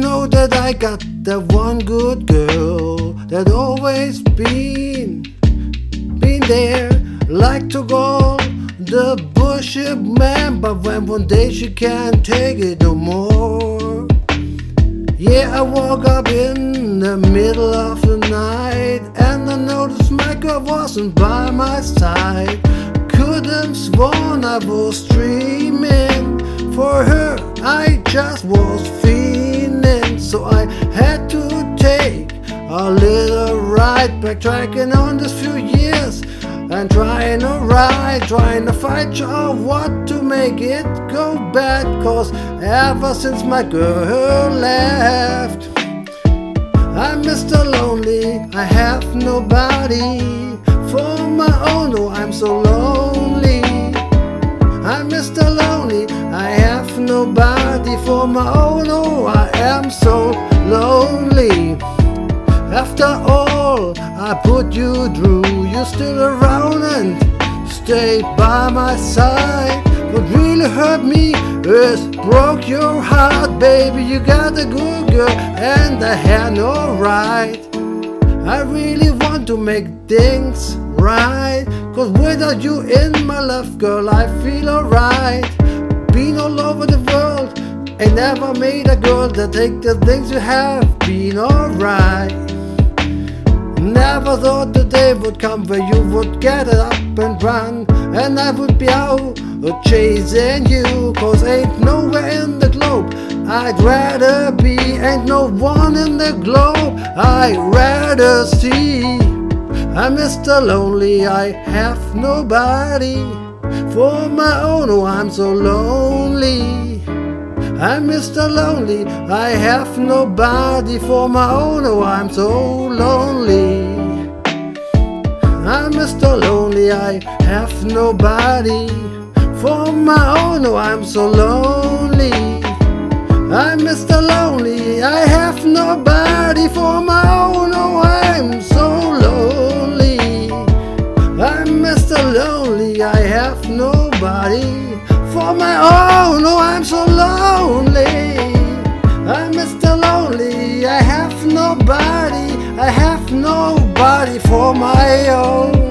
Know that I got that one good girl that always been, been there. Like to go the bullshit man, but when one day she can't take it no more. Yeah, I woke up in the middle of the night and I noticed my girl wasn't by my side. Couldn't sworn I was dreaming I had to take a little ride, backtracking on this few years and trying to ride, trying to fight you what to make it go bad. Cause ever since my girl left, I'm Mr. Lonely. I have nobody for my own. Oh, I'm so lonely. I'm Mr. Lonely. I have nobody for my own. Oh, I am so lonely. After all I put you through, you're still around and stay by my side. What really hurt me is broke your heart, baby. You got a good girl and I had no right. I really want to make things right. Cause without you in my life, girl, I feel alright. Been all ain't never made a girl that take the things you have. Been alright. Never thought the day would come where you would get up and run, and I would be out chasing you. Cause ain't nowhere in the globe I'd rather be, ain't no one in the globe I'd rather see. I'm Mr. Lonely, I have nobody for my own. Oh, I'm so lonely. I'm Mr. Lonely, I have nobody for my own. Oh, I'm so lonely. I'm Mr. Lonely, I have nobody for my own. Oh, I'm so lonely. I'm Mr. Lonely, I have nobody for my own. Oh, I'm so lonely. I'm Mr. Lonely, I have nobody for my own. Oh, I'm so have nobody for my own.